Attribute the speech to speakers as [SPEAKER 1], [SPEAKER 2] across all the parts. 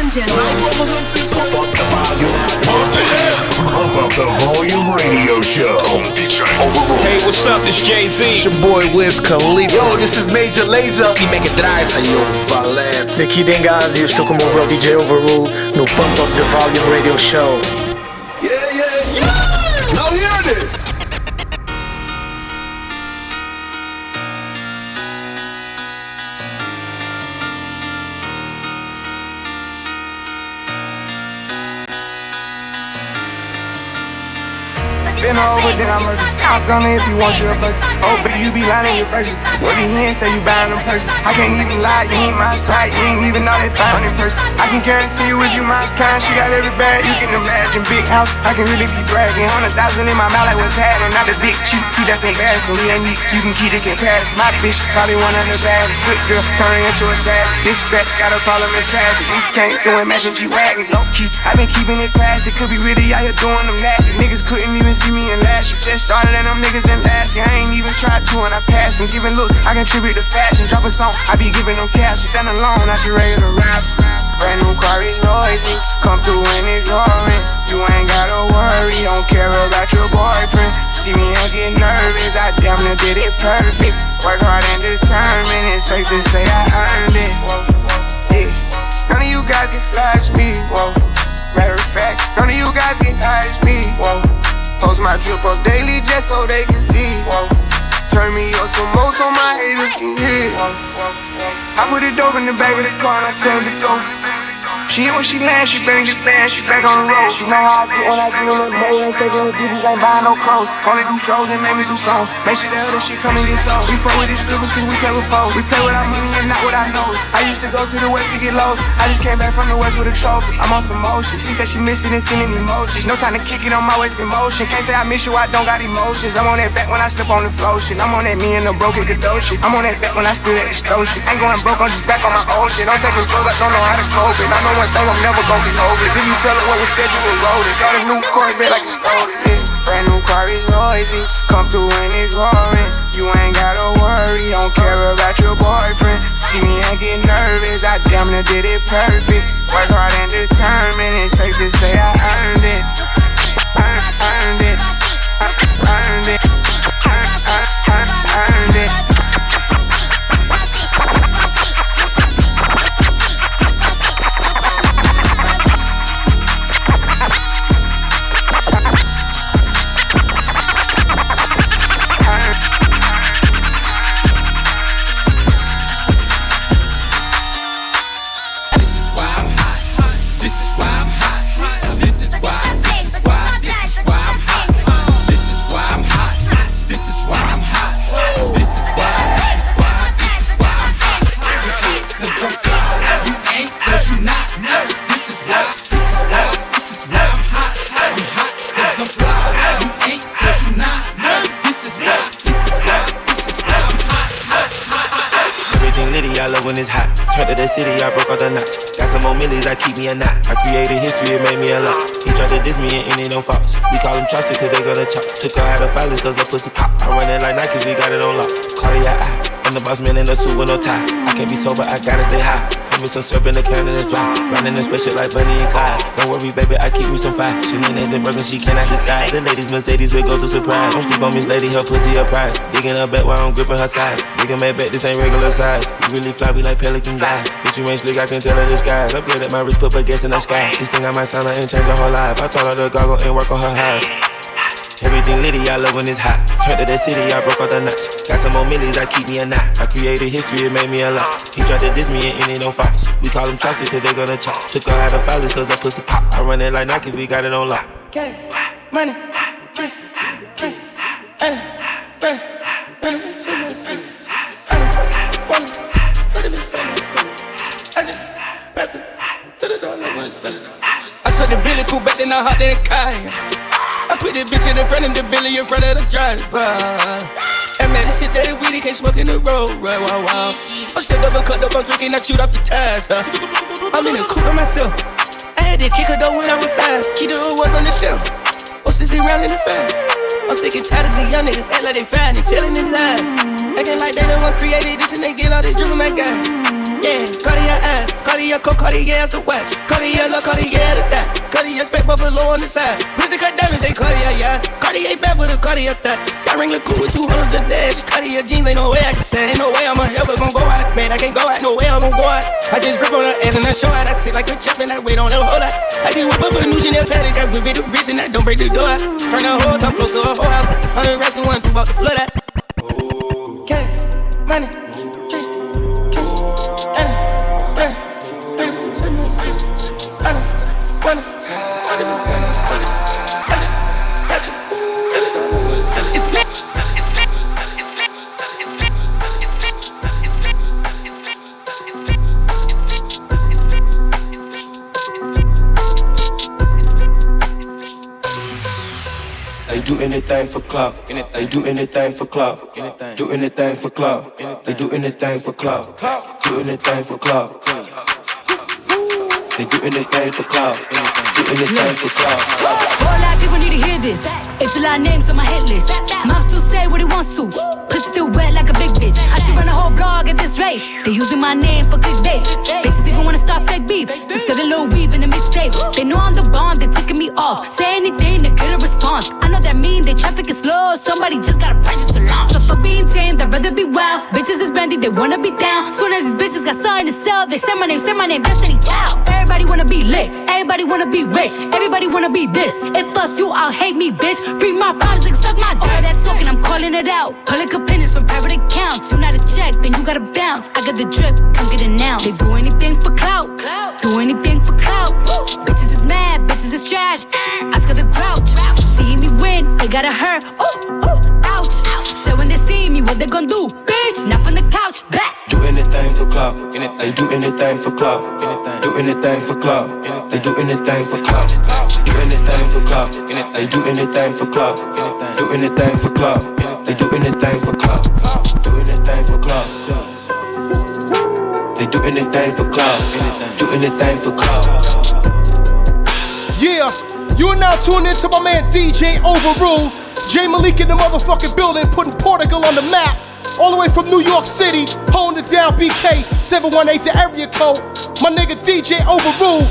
[SPEAKER 1] and gentlemen.
[SPEAKER 2] Pump up the volume radio show.
[SPEAKER 3] Hey, what's up? This Jay Z.
[SPEAKER 4] It's your boy Wiz Khalifa.
[SPEAKER 5] Yo, this is Major Lazer.
[SPEAKER 4] E make it drive.
[SPEAKER 6] Ayo, Valete.
[SPEAKER 7] Aqui Dengazi, eu estou com o meu bro DJ Overrule no Pump Up The Volume Radio Show.
[SPEAKER 8] Been over, then I'ma if you want your budget. Oh, but you be lying in your purchase. What you hear say you buying them purses. I can't even lie, you ain't my type. You ain't even know found in person. I can guarantee you if you my kind, she got every bag you can imagine. Big house, I can really be bragging. Hundred thousand in my mouth, like what's happening. Not the big cute, see that's embarrassing. We ain't me, you can keep it comparison. My bitch probably one of the baddest. Good girl, turning into a sad. This bet got a problem in traffic. We can't go and match what you. Low key, I been keeping it classy. Could be really out here doing them nasty. Niggas couldn't even see me in last year. Just started and them niggas in last year. I ain't even tried to and I passed them. Giving looks, I contribute to fashion. Drop a song, I be giving them cash. Stand alone, not your regular rap. Brand new car is noisy. Come through and it's roaring. You ain't gotta worry, don't care about your boyfriend. See me I get nervous, I damn near did it perfect. Work hard and determined, it's safe to say I earned it. Yeah. None of you guys can flash me, whoa. Matter of fact, none of you guys can hide me, whoa. Post my drip up daily just so they can see. Turn me up some more so my haters can hear. I put it dope in the back of the car and I her to go. She hit when she lands, she better get fast, she back on the road. She know how I get when I get on the road. Ain't taking the bitches, ain't buying no clothes. Only do shows and make me do songs. Make sure the other shit come and get sold. We fuck with these strippers cause we play with foes. We play with our money and not with our nose. I used to go to the west to get lost. I just came back from the west with a trophy. I'm on some motion. She said she missed it and sending emojis. No time to kick it on my waist in motion. Can't say I miss you, I don't got emotions. I'm on that back when I slip on the flow shit. I'm on that me and the broken Godot shit. I'm on that back when I stood at the shit. Ain't going broke, I'm just back on my old shit. Don't take his clothes, I don't know how to cope it. I know one thing, I'm never gonna get over it. If you tell her what was said, you roll it. Got a new Corvette like you stole it. Brand new car is noisy. Come through and it's roaring. You ain't gotta worry, don't care about your boyfriend. See me and get nervous, I damn near did it perfect. Work hard and determined, it's safe to say I earned it. Earned, earned it. Earned it. Earned, earned, earned it.
[SPEAKER 9] Some syrup in the can and it's dry. Running this special like Bonnie and Clyde. Don't worry, baby, I keep me some fire. She names and broken, she cannot decide. The ladies Mercedes will go to surprise. Don't sleep on this lady, her pussy a prize. Digging her back while I'm gripping her sides. Nigga made bet, this ain't regular size. You really fly, we like pelican guys. Bitch, you ain't slick, I can tell her skies. Upgrade at my wrist, put baguettes in the sky. She think I might sign her and change her whole life. I told her to goggle and work on her eyes. Everything litty, I love when it's hot. Turned to the city, I broke all the knots. Got some more millies, I keep me a knot. I created history, it made me a lot. He tried to diss me and it don't false. We call him Chaucer, cause they gonna chop. Took her out of violence, cause her pussy pop. I run it like Nike, we got it on lock.
[SPEAKER 8] Get it, money, get it, get it, get it, get it, get it, get it, get it. I just passed it to the door, no one's it. I took the Billy cool back, then I hopped in the car. I put the bitch in the front of the Billy in front of the driver. And man, this shit that weedy can't smoke in the road, right? Wow, wow. I'm still double cut up, I'm drinking, I shoot off the tires. Huh? I'm in the coupe by myself. I had to kick though when I was five. Key the was on the shelf. Oh, sissy round in the fan. I'm sick and tired of the young niggas act like they fine and telling them lies. Acting like they the one created this and they get all this drip from my guys.
[SPEAKER 1] Yeah, Cartier ass, Cartier coat, Cartier as a watch. Cartier look, Cartier to that. Cartier spec buffalo on the side. Pussy cut diamonds, they Cartier, yeah. Cartier back with a Cartier that. Sky ring look cool with 200 the dash. Cartier jeans, ain't no way I can say. Ain't no way I'ma ever gon' go out. Man, I can't go out, no way I'm gon' go out. I just grip on her ass and I show out. I sit like a chop and I wait on her whole lot. I can whip up a new Chanel paddock. I whip it the wrist and I don't break the door. Turn the whole top floor to a whole house. Hundred racks and one, two about to flood out. Okay, money.
[SPEAKER 6] They do anything for clout. They do anything for clout. Do anything for clout. They do anything for clout. Do anything for clout. They do anything for clout. Do anything for clout.
[SPEAKER 10] Whole lot people need to hear this. It's a lot of names on my hit list. Mom still say what he wants to. Pussy still wet like a big bitch. I should run a whole blog at this rate. They using my name for clickbait. Bitches even wanna start fake beef. Just sell a little weave in the mixtape. They know I'm the bomb, they're ticking me off. Say anything to get a response. I know that mean they traffic is slow. Somebody just gotta purchase a launch. So for being tame, I'd rather be wild. Bitches is brandy, they wanna be down. Soon as these bitches got something to sell, they say my name, say my name, Destiny Child. Everybody wanna be lit, everybody wanna be rich, everybody wanna be this. If us you, I'll hate me, bitch. Bring my problems and suck my dick. All that talking, I'm calling it out. Public opinions from private accounts. You not a check, then you gotta bounce. I got the drip, come get it now. They do anything for clout, do anything for clout. Bitches is mad, bitches is trash. Ask her the grouch. See me win, they gotta hurt. Ooh, ooh, ouch. So when they see me, what they gon' do? Bitch, not from the couch, back.
[SPEAKER 6] Do anything for clout. They do anything for clout. Do anything for clout. They do anything for clout. Do anything for clout. They do anything for clout. Do anything for clout. They do anything for clout. They do anything for clout. Do anything for clout.
[SPEAKER 11] Yeah, you are now tuned into my man DJ Overrule. J Malik in the motherfucking building, putting Portugal on the map. All the way from New York City, holding it down BK 718 the area code. My nigga DJ Overrule.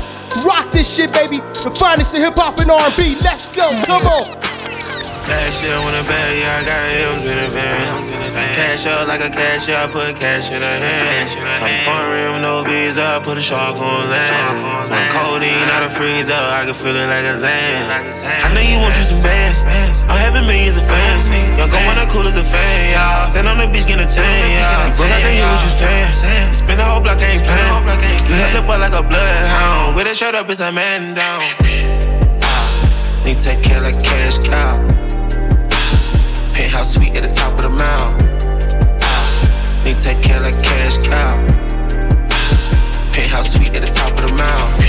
[SPEAKER 11] Rock this shit, baby. The finest in hip hop and R&B. Let's go, come on.
[SPEAKER 9] Cash up when a bag, yeah, I got M's in the van. Cash up like a cashier, I put cash in her hand. Come foreign with no visa, I put a shark on land. One codeine out of freezer, I can feel it like a Zan. I know you want you some bands. I'm having millions of fans. Young go one the cool as a fan, y'all. Stand on the beach, get a tan, y'all. Broke, I can hear what you saying. Spin the whole block, I ain't playing. You held up like a bloodhound. With a shirt up, it's a man down. Need take care like cash cow. Penthouse suite at the top of the mound. Ah, need take care like cash cow. Penthouse suite at the top of the mound.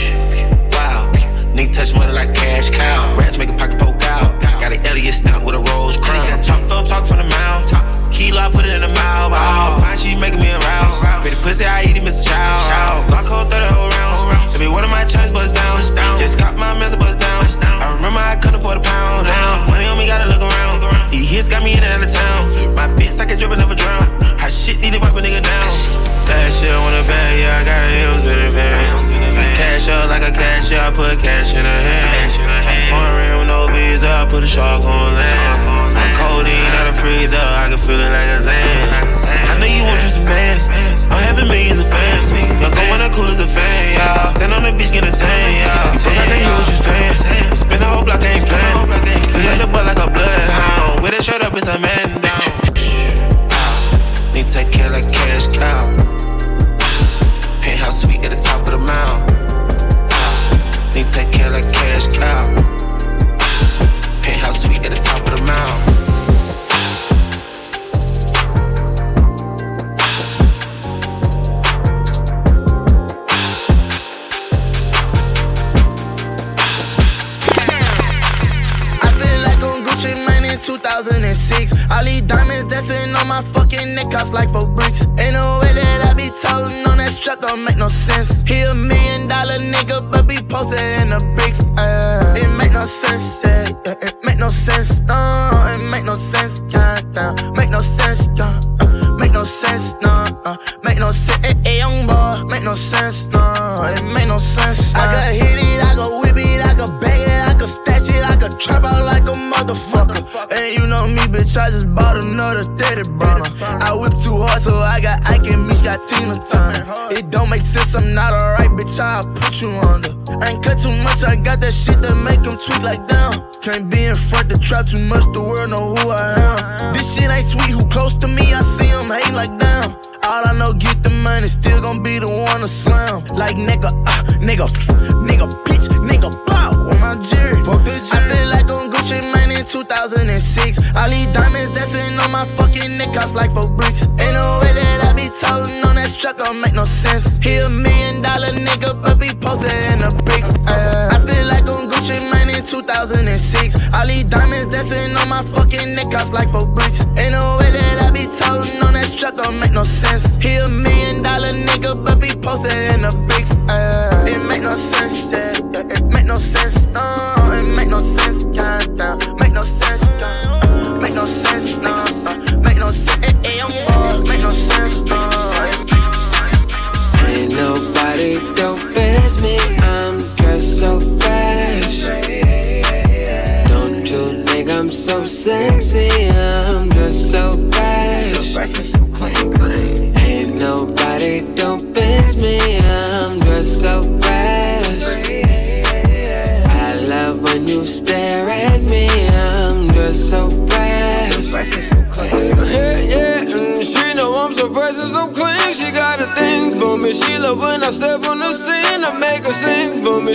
[SPEAKER 9] Wow, need touch money like cash cow. Rats make a pocket poke out. Got an Elliott stamp with a rose crown. Talk for talk from the mouth. Kilo, I put it in the mouth. Oh, fine, she making me arouse. Pretty pussy, I eat it, Mr. Child. Glock hold 30 whole rounds. Every one of my chains bust down. Just caught my mess bust down. I remember I couldn't afford a pound. Now, money on me, look around. Hits got me in and out of town. My fits, I can drip and never drown. Hot shit, need to wipe a nigga down. That shit on the bag, yeah, I got M's in the bag. Cash up like a cashier, I put cash in her hand. Foreign with no visa, I put a shark on land. I'm codeine out of freezer, I can feel it like a Zan. I know you want you some bands. I'm having millions of fans. Go when the cool as a fan, yeah. Stand on the beach, get a tan, yeah. Broke, I can hear what you saying. Spin the whole block, I ain't playing. You held up like a bloodhound. With a shirt up, it's a man down. Like
[SPEAKER 12] four bricks. Ain't no way that I be toting on that strap, don't make no sense. He a million dollar nigga, but be posted in the bricks. Uh, it make no sense, yeah, yeah, it make no sense, no, it make no sense, yeah, yeah, make no sense, yeah, uh, make no sense, no, uh, make no sense, eh, eh, young boy. sense. No, it make no sense. Nah. I could hit it, I could whip it, I could bag it, I could stash it, I could trap out like a motherfucker. Bitch, I just bought another 30 burner. I whip too hard, so I got Ike and Meech got Tina Turner. It don't make sense, I'm not alright, bitch, I'll put you under. I ain't cut too much, I got that shit that make them tweak like down. Can't be in front the trap too much, the world know who I am. This shit ain't sweet, who close to me, I see them hating like damn. All I know, get the money, still gon' be the one to slam. Like nigga, uh, nigga, nigga, bitch, nigga, blow on my jury. Fuck the jury. I feel like on Gucci Mane in 2006. All these diamonds dancing on my fucking neck, cost like four bricks. Ain't no way that I be toting on that truck, don't make no sense. He a million dollar nigga, but be posted in the bricks. Uh, I feel like on Gucci Mane in 2006. All these diamonds dancing on my fucking neck, cost like four bricks. Ain't no way that I be toting on that truck, don't make no sense. He a million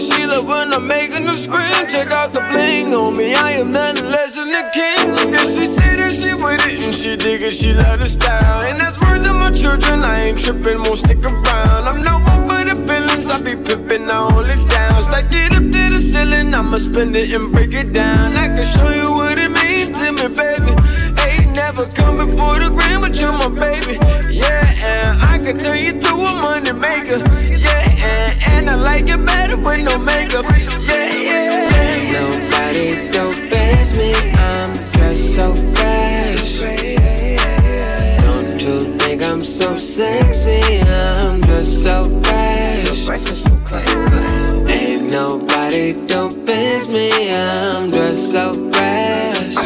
[SPEAKER 13] She love when I make a new screen. Check out the bling on me. I am nothing less than the king. Look, if she say that she with it and she dig it. She love the style, and that's word to my children. I ain't tripping, won't stick around. I'm no one for the feelings. I be pippin', I hold it down. Stack it up to the ceiling. I'ma spend it and break it down. I can show you what it means to me, baby. Ain't never come before the grand, but you're my baby. Yeah, and I can turn you to a money maker. Yeah, and, I like it better with no makeup. Yeah, yeah.
[SPEAKER 14] Ain't nobody dope as me. I'm dressed so fresh. Don't you think I'm so sexy? I'm just so fresh. Ain't nobody dope as me. I'm just so fresh.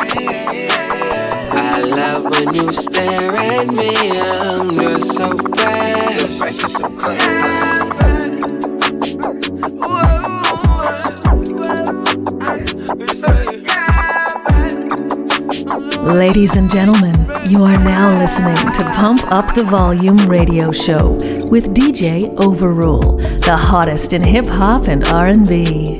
[SPEAKER 14] I love when you stare at me. I'm just so fresh.
[SPEAKER 15] Ladies and gentlemen, you are now listening to Pump Up the Volume radio show with DJ Overrule, the hottest in hip hop and R&B.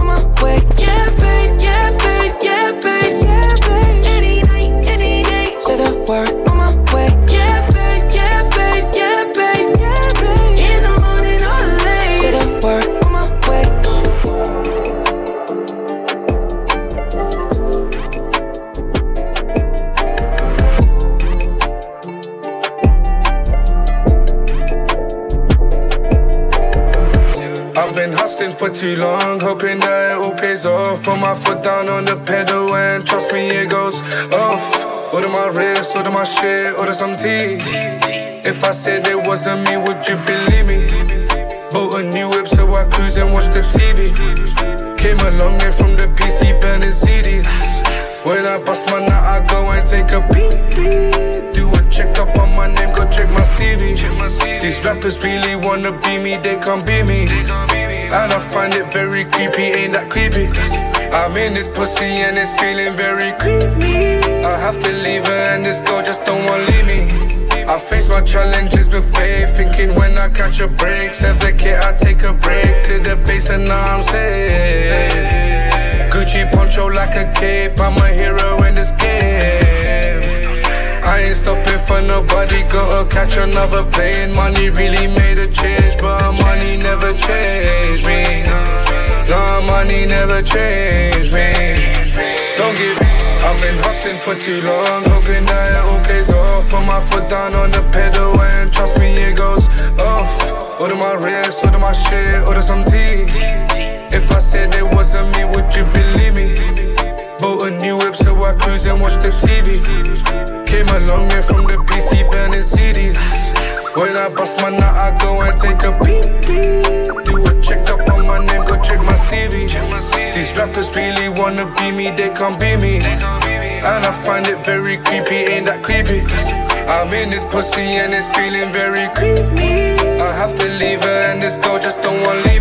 [SPEAKER 14] word.
[SPEAKER 16] For too long, hoping that it all pays off. Put my foot down on the pedal and trust me, it goes off. Order my wrist, order my shit, order some tea. If I said it wasn't me, would you believe me? Bought a new whip so I cruise and watch the TV. Came a long way from the PC burning CDs. When I bust my nut, I go and take a peek. Do a check up on my name, go check my CV. These rappers really wanna be me, they can't be me. And I find it very creepy, ain't that creepy? I'm in this pussy and it's feeling very creepy. I have to leave her and this girl just don't wanna leave me. I face my challenges with faith, thinking when I catch a break. Says the kid, I take a break to the base and now I'm safe. Gucci poncho like a cape, I'm a hero in this game. I ain't stopping for nobody, gotta catch another plane. Money really made a change, but money never changed money never changed me. Don't give I've been hustling for too long, hoping that it all pays off. Put my foot down on the pedal and trust me, it goes off. Order my wrist, order my shit, order some tea. If I said it wasn't me, would you believe me? Bought a new whip so I cruise and watch the TV. Came a long way from the PC burning CDs. When I bust my nut, I go and take a peek. Do a check up on my name, go check my CV. These rappers really wanna be me, they can't be me. And I find it very creepy, ain't that creepy? I'm in this pussy and it's feeling very creepy. I have to leave her and this girl just don't wanna leave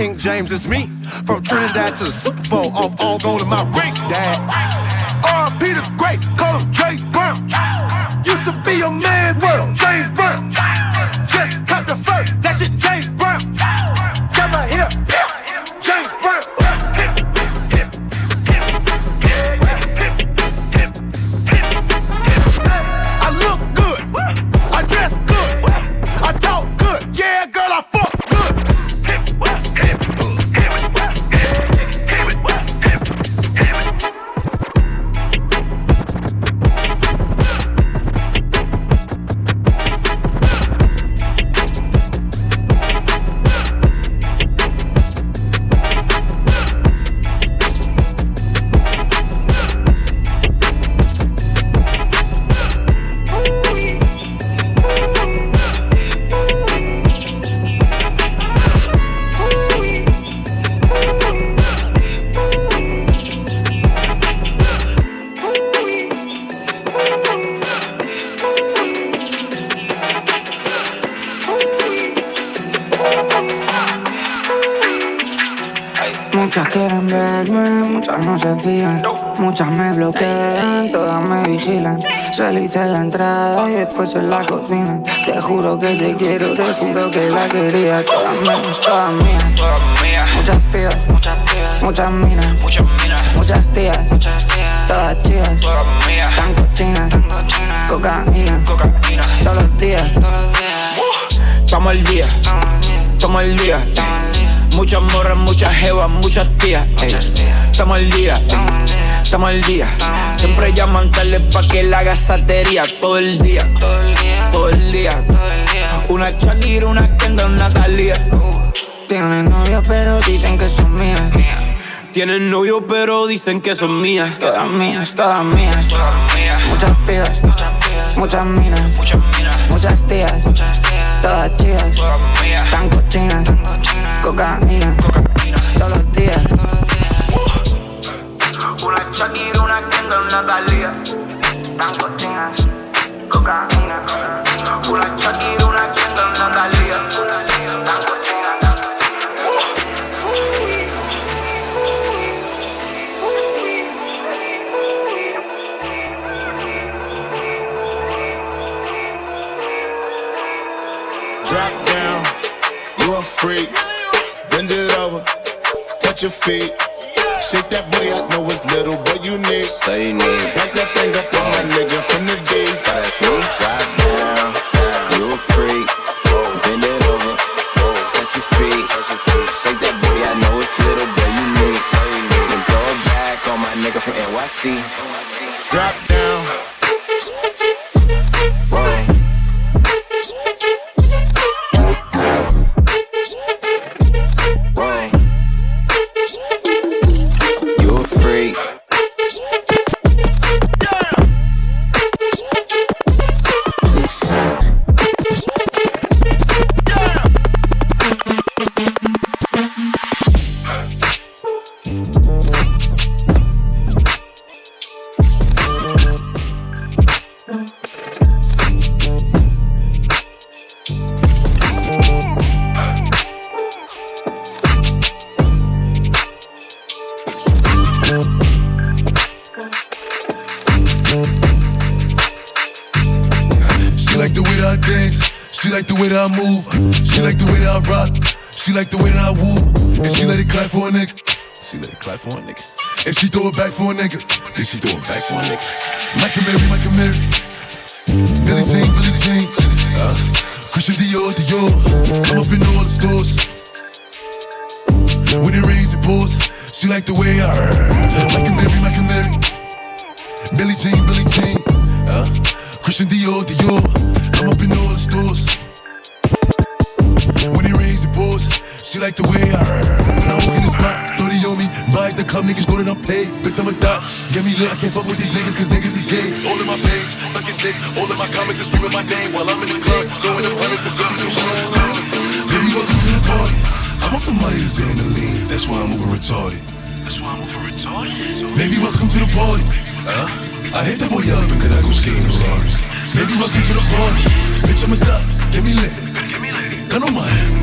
[SPEAKER 2] King James, it's me. From Trinidad to Super
[SPEAKER 17] muchas me bloquean, todas me vigilan. Se le hice la entrada y después en la cocina. Te juro que te quiero, te juro que la quería. Todas mías, todas mías. Muchas pibas, muchas pibas. Muchas minas, muchas minas. Muchas tías, muchas tías. Todas chicas, todas mías. Tan cochinas, cocaína. Cocaína. Todos los días, todos los días.
[SPEAKER 18] Estamos al día, estamos al día. Muchas morras, muchas jevas, muchas tías. ey. Estamos al día, ey. estamos al día. Siempre llaman tarde pa' que la gasatería todo el día. Todo el día. Una Shakira, una Kendall, una Thalía.
[SPEAKER 17] Tienen novia pero dicen que son mías.
[SPEAKER 18] Tienen novio, pero dicen que son mías.
[SPEAKER 17] Todas mías, todas mías. Muchas pibas, muchas minas, muchas tías, todas chicas, tan cochinas, cocaína, todos los días.
[SPEAKER 18] Una Shakira, una Kendall, una Thalía.
[SPEAKER 17] Tan cochinas,
[SPEAKER 19] touch your feet. Shake that booty, I know it's little, but you need.
[SPEAKER 20] Say you need.
[SPEAKER 19] Back that thing up on my nigga from the D.
[SPEAKER 20] That's me. Drop down, you a freak. Bend it over, touch your feet. Shake that booty, I know it's little, but you need. And throw it back on my nigga from NYC.
[SPEAKER 19] Drop down.
[SPEAKER 21] Move. She like the way that I rock. She like the way that I woo. And she let it clap for a nigga. She let it clap for a nigga. And she throw it back for a nigga. Then she throw it back for a nigga. Michael Mary, Michael Mary. Billie Jean, Billie Jean. Uh, Christian Dior, Dior. I'm up in all the stores. When it rains, it pours. She like the way I Michael Mary, Michael Mary. Billy Jean, Billy Jean. Uh, Christian Dior, Dior. I'm up in all the stores. When it rains, it pours. She like the way I When I walk in the spot, 30 on me. Buy the club, niggas know that I'm paid. Bitch, I'm a dot. Get me lit, I can't fuck with these niggas, cause niggas is gay. All in my page, sucking dick. All in my comments is screaming my name while I'm in the club. Throwing the hundreds and fifties and Baby, welcome to the party. I'm off the money to Xandaline. That's why I'm over retarded. That's why I'm over retarded. Baby, welcome to the party. Huh? I hit that boy up and could I go skating with? Baby, welcome to the party. Bitch, I'm a duck. Get me lit. Gun on my head.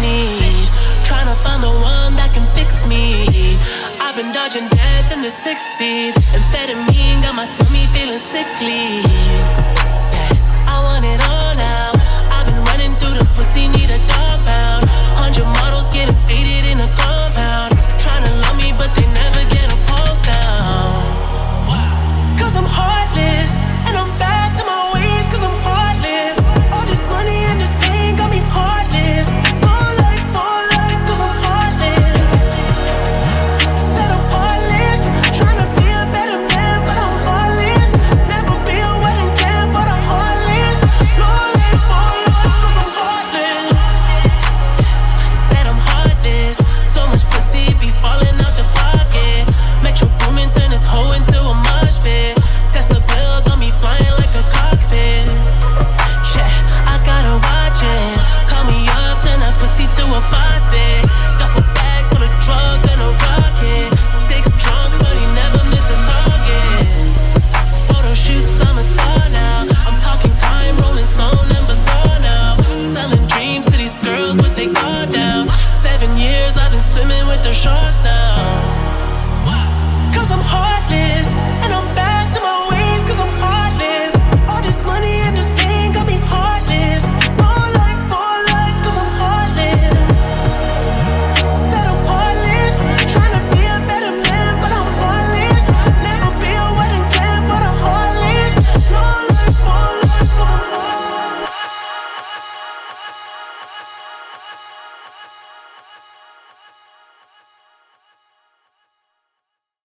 [SPEAKER 21] need. Trying to find the one that can
[SPEAKER 9] fix me.
[SPEAKER 8] I've been dodging death in the six speed. Amphetamine got my stomach feeling sickly. Yeah, I want it all now. I've been running through the
[SPEAKER 22] pussy, need a dog pound. Hundred models getting faded in a car.